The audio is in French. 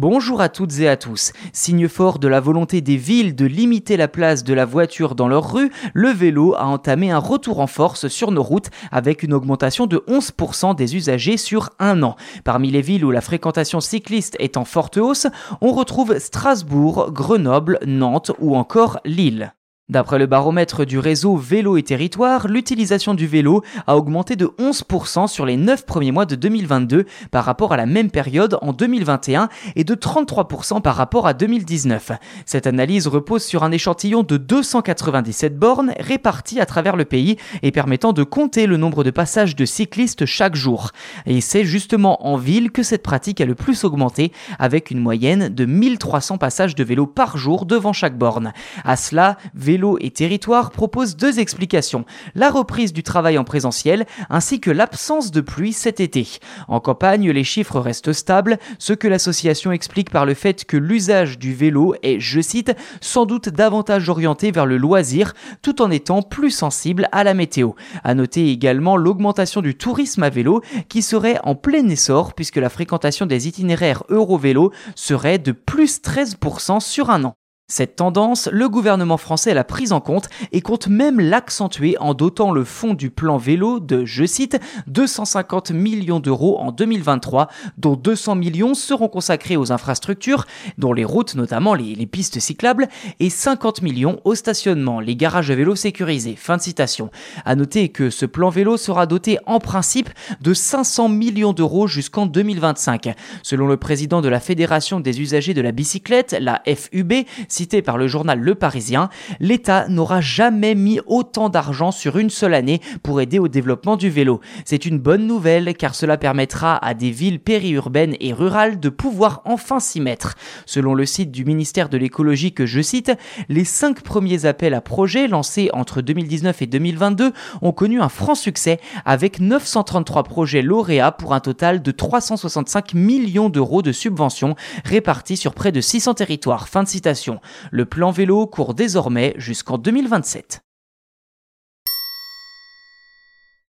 Bonjour à toutes et à tous. Signe fort de la volonté des villes de limiter la place de la voiture dans leurs rues, le vélo a entamé un retour en force sur nos routes avec une augmentation de 11% des usagers sur un an. Parmi les villes où la fréquentation cycliste est en forte hausse, on retrouve Strasbourg, Grenoble, Nantes ou encore Lille. D'après le baromètre du réseau Vélo et Territoire, l'utilisation du vélo a augmenté de 11% sur les 9 premiers mois de 2022 par rapport à la même période en 2021 et de 33% par rapport à 2019. Cette analyse repose sur un échantillon de 297 bornes réparties à travers le pays et permettant de compter le nombre de passages de cyclistes chaque jour. Et c'est justement en ville que cette pratique a le plus augmenté avec une moyenne de 1300 passages de vélo par jour devant chaque borne. À cela, vélo et Territoire propose deux explications. La reprise du travail en présentiel ainsi que l'absence de pluie cet été. En campagne, les chiffres restent stables, ce que l'association explique par le fait que l'usage du vélo est, je cite, sans doute davantage orienté vers le loisir tout en étant plus sensible à la météo. À noter également l'augmentation du tourisme à vélo qui serait en plein essor puisque la fréquentation des itinéraires Eurovélo serait de plus 13% sur un an. Cette tendance, le gouvernement français l'a prise en compte et compte même l'accentuer en dotant le fonds du plan vélo de, je cite, 250 millions d'euros en 2023, dont 200 millions seront consacrés aux infrastructures, dont les routes notamment les, pistes cyclables, et 50 millions au stationnement, les garages à vélo sécurisés. Fin de citation. À noter que ce plan vélo sera doté en principe de 500 millions d'euros jusqu'en 2025. Selon le président de la Fédération des usagers de la bicyclette, la FUB, cité par le journal Le Parisien, l'État n'aura jamais mis autant d'argent sur une seule année pour aider au développement du vélo. C'est une bonne nouvelle car cela permettra à des villes périurbaines et rurales de pouvoir enfin s'y mettre. Selon le site du ministère de l'écologie que je cite, les cinq premiers appels à projets lancés entre 2019 et 2022 ont connu un franc succès avec 933 projets lauréats pour un total de 365 millions d'euros de subventions répartis sur près de 600 territoires. Fin de citation. Le plan vélo court désormais jusqu'en 2027.